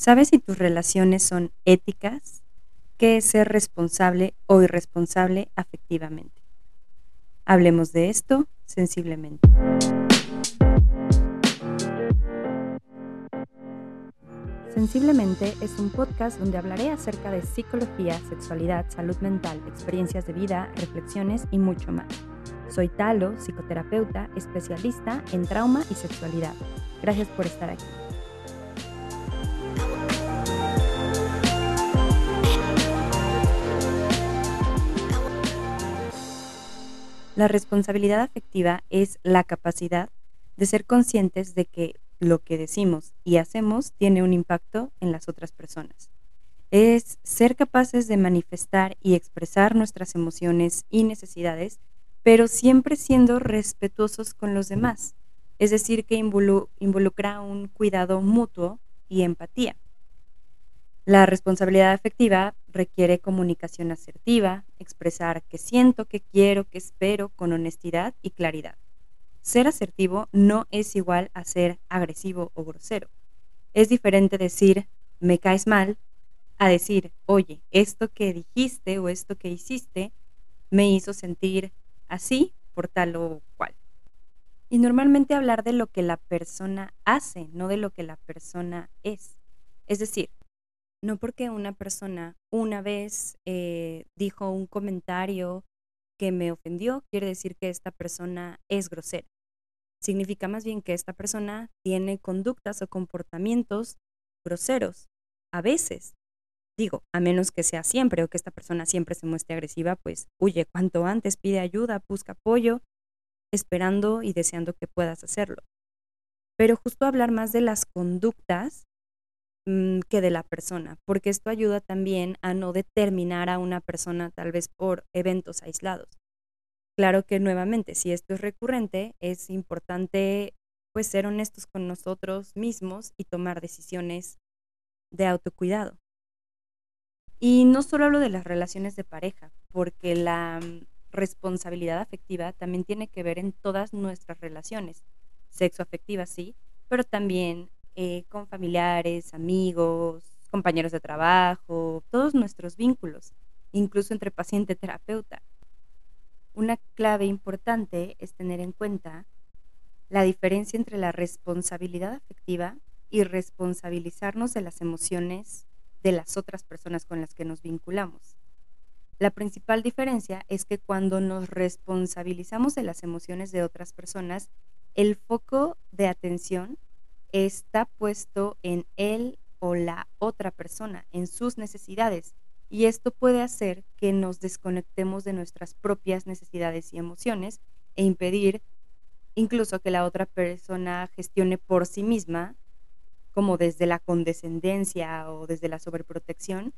¿Sabes si tus relaciones son éticas? ¿Qué es ser responsable o irresponsable afectivamente? Hablemos de esto sensiblemente. Sensiblemente es un podcast donde hablaré acerca de psicología, sexualidad, salud mental, experiencias de vida, reflexiones y mucho más. Soy Talo, psicoterapeuta, especialista en trauma y sexualidad. Gracias por estar aquí. La responsabilidad afectiva es la capacidad de ser conscientes de que lo que decimos y hacemos tiene un impacto en las otras personas. Es ser capaces de manifestar y expresar nuestras emociones y necesidades, pero siempre siendo respetuosos con los demás. Es decir, que involucra un cuidado mutuo y empatía. La responsabilidad afectiva requiere comunicación asertiva, expresar qué siento, qué quiero, qué espero con honestidad y claridad. Ser asertivo no es igual a ser agresivo o grosero. Es diferente decir me caes mal a decir, oye, esto que dijiste o esto que hiciste me hizo sentir así por tal o cual. Y normalmente hablar de lo que la persona hace, no de lo que la persona es. Es decir, no porque una persona una vez eh, dijo un comentario que me ofendió, quiere decir que esta persona es grosera. Significa más bien que esta persona tiene conductas o comportamientos groseros. A veces, digo, a menos que sea siempre o que esta persona siempre se muestre agresiva, pues huye cuanto antes, pide ayuda, busca apoyo, esperando y deseando que puedas hacerlo. Pero justo hablar más de las conductas Mm, que de la persona, porque esto ayuda también a no determinar a una persona tal vez por eventos aislados. Claro que nuevamente, si esto es recurrente, es importante pues ser honestos con nosotros mismos y tomar decisiones de autocuidado. Y no solo hablo de las relaciones de pareja, porque la mm, responsabilidad afectiva también tiene que ver en todas nuestras relaciones, sexo afectiva sí, pero también eh, con familiares, amigos, compañeros de trabajo, todos nuestros vínculos, incluso entre paciente-terapeuta. Una clave importante es tener en cuenta la diferencia entre la responsabilidad afectiva y responsabilizarnos de las emociones de las otras personas con las que nos vinculamos. La principal diferencia es que cuando nos responsabilizamos de las emociones de otras personas, el foco de atención está puesto en él o la otra persona, en sus necesidades. Y esto puede hacer que nos desconectemos de nuestras propias necesidades y emociones e impedir incluso que la otra persona gestione por sí misma, como desde la condescendencia o desde la sobreprotección,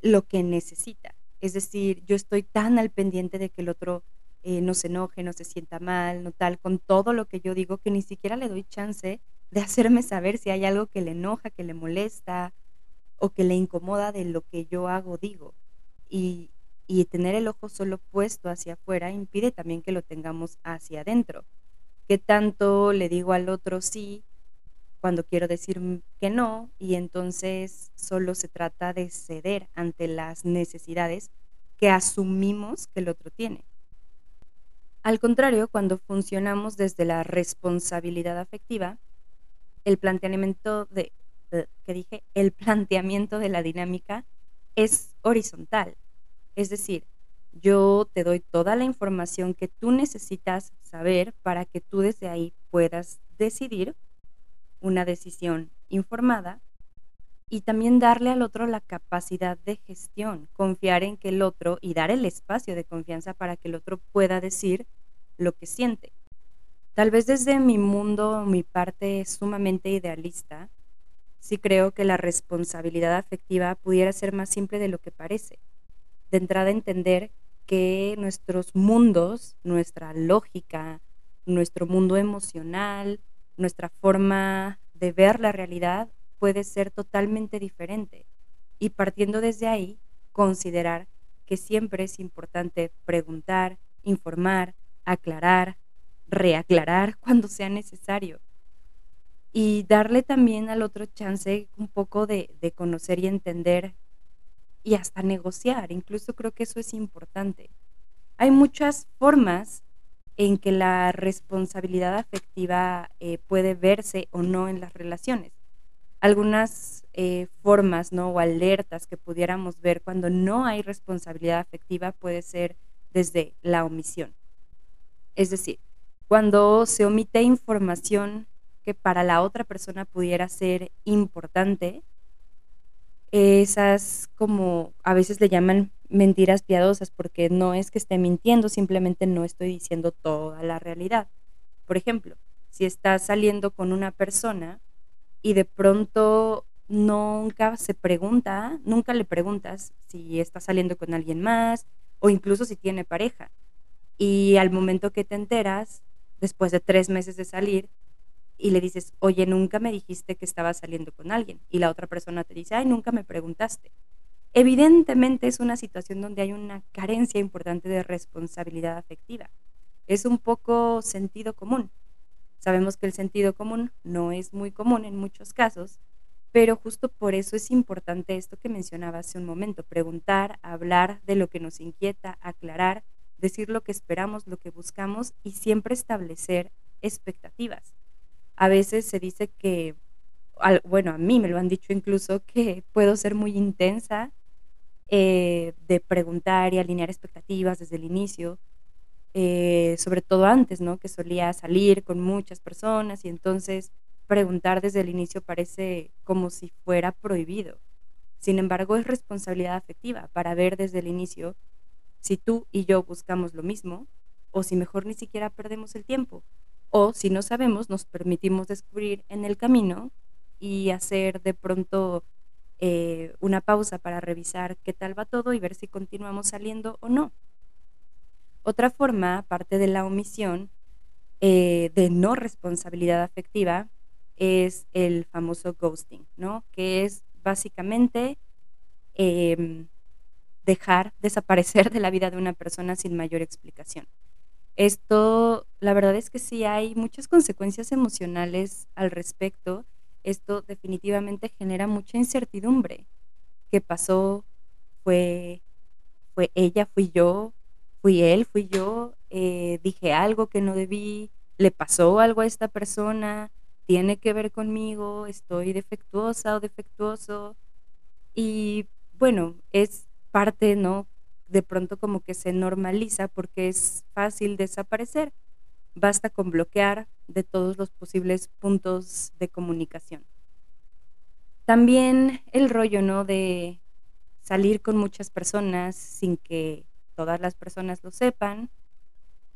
lo que necesita. Es decir, yo estoy tan al pendiente de que el otro eh, no se enoje, no se sienta mal, no tal, con todo lo que yo digo, que ni siquiera le doy chance de hacerme saber si hay algo que le enoja, que le molesta o que le incomoda de lo que yo hago, digo. Y, y tener el ojo solo puesto hacia afuera impide también que lo tengamos hacia adentro. ¿Qué tanto le digo al otro sí cuando quiero decir que no? Y entonces solo se trata de ceder ante las necesidades que asumimos que el otro tiene. Al contrario, cuando funcionamos desde la responsabilidad afectiva, el planteamiento de, que dije, el planteamiento de la dinámica es horizontal. Es decir, yo te doy toda la información que tú necesitas saber para que tú desde ahí puedas decidir una decisión informada y también darle al otro la capacidad de gestión, confiar en que el otro y dar el espacio de confianza para que el otro pueda decir lo que siente. Tal vez desde mi mundo, mi parte sumamente idealista, sí creo que la responsabilidad afectiva pudiera ser más simple de lo que parece. De entrada entender que nuestros mundos, nuestra lógica, nuestro mundo emocional, nuestra forma de ver la realidad puede ser totalmente diferente. Y partiendo desde ahí, considerar que siempre es importante preguntar, informar, aclarar, reaclarar cuando sea necesario. y darle también al otro chance un poco de, conocer y entender y hasta negociar. Incluso creo que eso es importante. Hay muchas formas en que la responsabilidad afectiva eh, puede verse o no en las relaciones. Algunas eh, formas ¿no? o alertas que pudiéramos ver cuando no hay responsabilidad afectiva puede ser desde la omisión. Es decir, cuando se omite información que para la otra persona pudiera ser importante, esas como a veces le llaman mentiras piadosas porque no es que esté mintiendo, simplemente no estoy diciendo toda la realidad. Por ejemplo, si estás saliendo con una persona y de pronto nunca se pregunta, nunca le preguntas si está saliendo con alguien más o incluso si tiene pareja. Y al momento que te enteras, después de tres meses de salir, y le dices, oye, nunca me dijiste que estaba saliendo con alguien. Y la otra persona te dice, ay, nunca me preguntaste. Evidentemente es una situación donde hay una carencia importante de responsabilidad afectiva. Es un poco sentido común. Sabemos que el sentido común no es muy común en muchos casos, pero justo por eso es importante esto que mencionaba hace un momento, preguntar, hablar de lo que nos inquieta, aclarar, decir lo que esperamos, lo que buscamos y siempre establecer expectativas a veces se dice que, bueno, a mí me lo han dicho incluso, que puedo ser muy intensa eh, de preguntar y alinear expectativas desde el inicio, eh, sobre todo antes, ¿no? Que solía salir con muchas personas y entonces preguntar desde el inicio parece como si fuera prohibido. Sin embargo, es responsabilidad afectiva para ver desde el inicio si tú y yo buscamos lo mismo o si mejor ni siquiera perdemos el tiempo o si no sabemos, nos permitimos descubrir en el camino y hacer de pronto eh, una pausa para revisar qué tal va todo y ver si continuamos saliendo o no. Otra forma, aparte de la omisión, eh, de no responsabilidad afectiva, es el famoso ghosting, ¿no? Que es básicamente em, dejar desaparecer de la vida de una persona sin mayor explicación. Esto, la verdad es que sí hay muchas consecuencias emocionales al respecto. Esto definitivamente genera mucha incertidumbre. ¿Qué pasó? ¿Fue, fue ella? ¿Fui yo? ¿Fui él? ¿Fui yo? Eh, ¿Dije algo que no debí? ¿Le pasó algo a esta persona? ¿Tiene que ver conmigo? ¿Estoy defectuosa o defectuoso? Y bueno, es parte, ¿no? de pronto como que se normaliza porque es fácil desaparecer. Basta con bloquear de todos los posibles puntos de comunicación. También el rollo, ¿no? De salir con muchas personas sin que todas las personas lo sepan,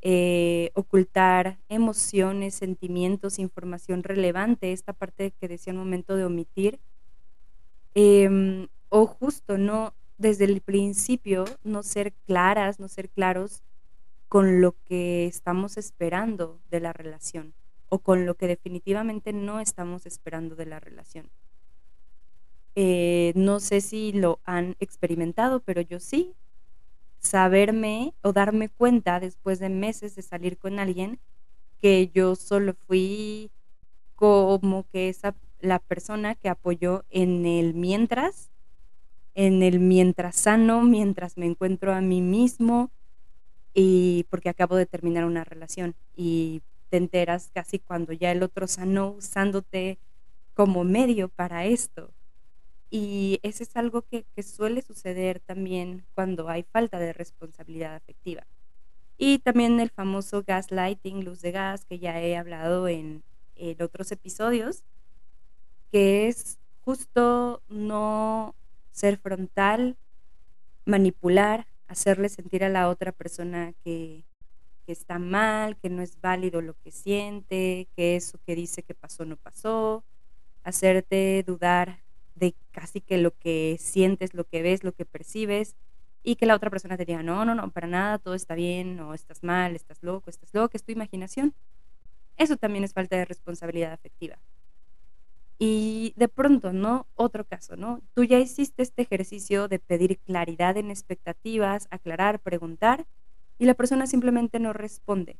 eh, ocultar emociones, sentimientos, información relevante, esta parte que decía un momento de omitir, em, o justo no desde el principio no ser claras, no ser claros con lo que estamos esperando de la relación o con lo que definitivamente no estamos esperando de la relación. Eh, no sé si lo han experimentado, pero yo sí. Saberme o darme cuenta después de meses de salir con alguien que yo solo fui como que esa la persona que apoyó en el mientras en el mientras sano, mientras me encuentro a mí mismo y porque acabo de terminar una relación y te enteras casi cuando ya el otro sanó usándote como medio para esto. Y eso es algo que, que suele suceder también cuando hay falta de responsabilidad afectiva. Y también el famoso gaslighting, luz de gas, que ya he hablado en, en otros episodios, que es justo no ser frontal, manipular, hacerle sentir a la otra persona que, está mal, que no es válido lo que siente, que eso que dice que pasó no pasó, hacerte dudar de casi que lo que sientes, lo que ves, lo que percibes, y que la otra persona te diga, no, no, no, para nada, todo está bien, no, estás mal, estás loco, estás loco, es tu imaginación. Eso también es falta de responsabilidad afectiva. Y de pronto, ¿no? Otro caso, ¿no? Tú ya hiciste este ejercicio de pedir claridad en expectativas, aclarar, preguntar, y la persona simplemente no responde.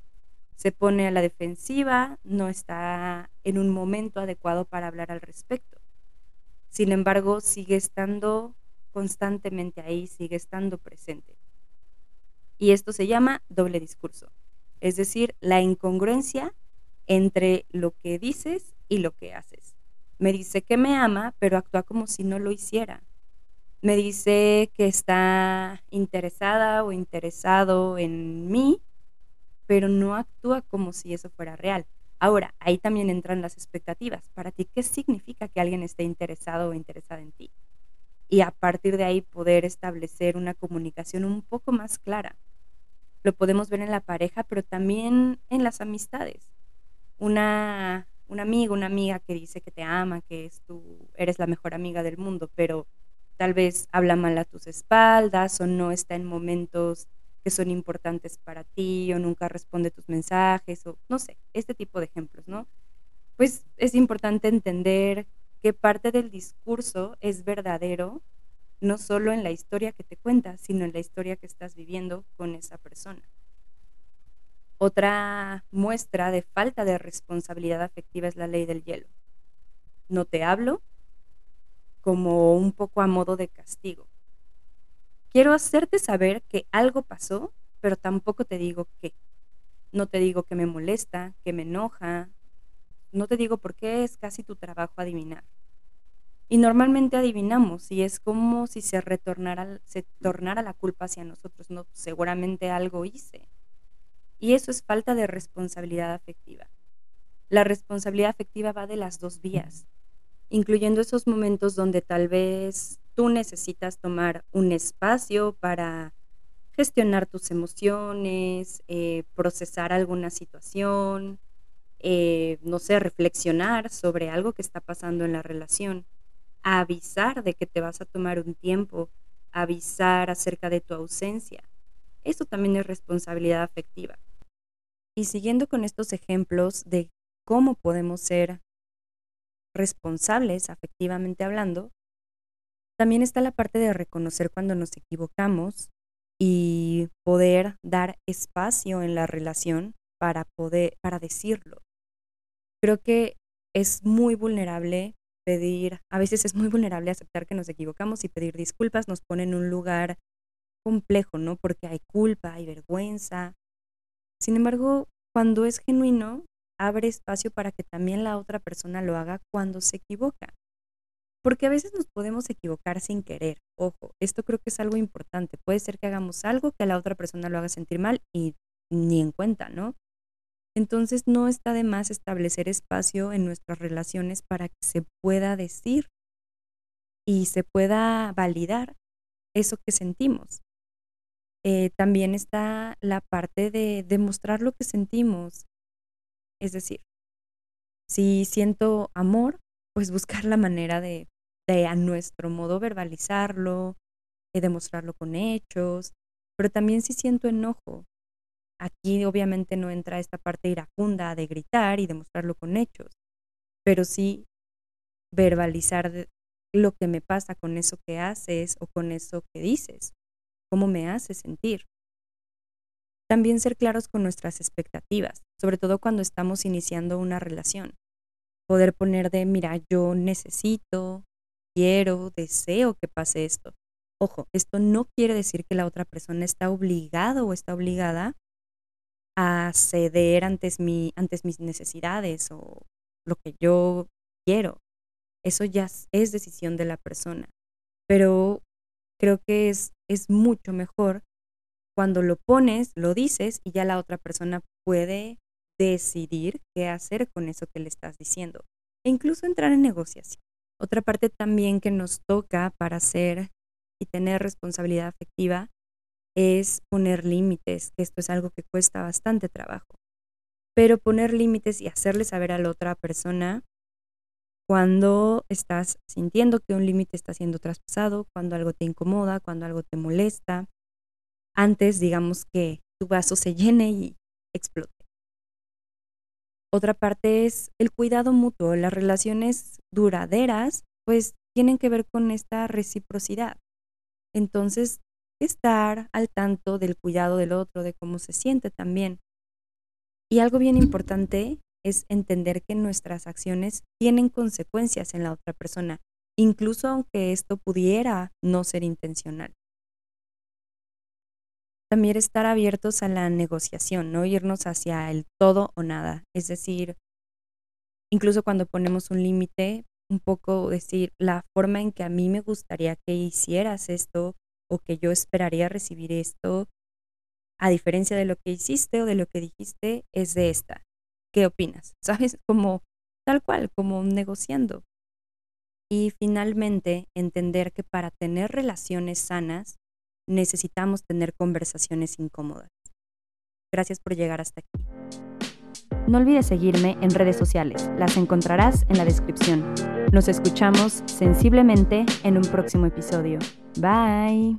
se pone a la defensiva, no está en un momento adecuado para hablar al respecto. Sin embargo, sigue estando constantemente ahí, sigue estando presente. Y esto se llama doble discurso, es decir, la incongruencia entre lo que dices y lo que haces. Me dice que me ama, pero actúa como si no lo hiciera. Me dice que está interesada o interesado en mí, pero no actúa como si eso fuera real. Ahora, ahí también entran las expectativas. Para ti, ¿qué significa que alguien esté interesado o interesada en ti? Y a partir de ahí poder establecer una comunicación un poco más clara. Lo podemos ver en la pareja, pero también en las amistades. Una, un amigo, una amiga que dice que te ama, que es tú, eres la mejor amiga del mundo, pero tal vez habla mal a tus espaldas o no está en momentos que son importantes para ti o nunca responde tus mensajes o no sé, este tipo de ejemplos, ¿no? Pues es importante entender qué parte del discurso es verdadero, no solo en la historia que te cuenta, sino en la historia que estás viviendo con esa persona. Otra muestra de falta de responsabilidad afectiva es la ley del hielo. No te hablo como un poco a modo de castigo. Quiero hacerte saber que algo pasó, pero tampoco te digo qué. No te digo que me molesta, que me enoja. No te digo por qué es casi tu trabajo adivinar. Y normalmente adivinamos y es como si se retornara, se tornara la culpa hacia nosotros. No, seguramente algo hice. Y eso es falta de responsabilidad afectiva. La responsabilidad afectiva va de las dos vías, incluyendo esos momentos donde tal vez tú necesitas tomar un espacio para gestionar tus emociones, eh, procesar alguna situación, eh, no sé, reflexionar sobre algo que está pasando en la relación, avisar de que te vas a tomar un tiempo, avisar acerca de tu ausencia. Eso también es responsabilidad afectiva. Y siguiendo con estos ejemplos de cómo podemos ser responsables afectivamente hablando, también está la parte de reconocer cuando nos equivocamos y poder dar espacio en la relación para poder para decirlo. Creo que es muy vulnerable pedir, a veces es muy vulnerable aceptar que nos equivocamos y pedir disculpas nos pone en un lugar complejo, ¿no? Porque hay culpa, hay vergüenza. Sin embargo, cuando es genuino, abre espacio para que también la otra persona lo haga cuando se equivoca. Porque a veces nos podemos equivocar sin querer. Ojo, esto creo que es algo importante. Puede ser que hagamos algo que a la otra persona lo haga sentir mal y ni en cuenta, ¿no? Entonces no está de más establecer espacio en nuestras relaciones para que se pueda decir y se pueda validar eso que sentimos. Eh, también está la parte de demostrar lo que sentimos. Es decir, si siento amor, pues buscar la manera de a nuestro modo verbalizarlo, y demostrarlo con hechos, pero también si siento enojo. Aquí obviamente no entra esta parte iracunda de gritar y demostrarlo con hechos, pero sí verbalizar lo que me pasa con eso que haces o con eso que dices, cómo me hace sentir. También ser claros con nuestras expectativas, sobre todo cuando estamos iniciando una relación. Poder poner de, mira, yo necesito, quiero, deseo que pase esto. Ojo, esto no quiere decir que la otra persona está obligado o está obligada a ceder antes, mi, antes mis necesidades o lo que yo quiero. Eso ya es decisión de la persona. Pero creo que es, es mucho mejor cuando lo pones, lo dices y ya la otra persona puede decidir qué hacer con eso que le estás diciendo. E incluso entrar en negociación. Otra parte también que nos toca para hacer y tener responsabilidad afectiva es poner límites, esto es algo que cuesta bastante trabajo. Pero poner límites y hacerle saber a la otra persona cuando estás sintiendo que un límite está siendo traspasado, cuando algo te incomoda, cuando algo te molesta, antes digamos que tu vaso se llene y explote. Otra parte es el cuidado mutuo. Las relaciones duraderas, pues tienen que ver con esta reciprocidad. Entonces, estar al tanto del cuidado del otro, de cómo se siente también. Y algo bien importante es entender que nuestras acciones tienen consecuencias en la otra persona, incluso aunque esto pudiera no ser intencional. También estar abiertos a la negociación, no irnos hacia el todo o nada. Es decir, incluso cuando ponemos un límite, un poco decir la forma en que a mí me gustaría que hicieras esto o que yo esperaría recibir esto, a diferencia de lo que hiciste o de lo que dijiste, es de esta. ¿Qué opinas? ¿Sabes? Como tal cual, como negociando. Y finalmente, entender que para tener relaciones sanas, necesitamos tener conversaciones incómodas. Gracias por llegar hasta aquí. No olvides seguirme en redes sociales, las encontrarás en la descripción. Nos escuchamos sensiblemente en un próximo episodio. Bye.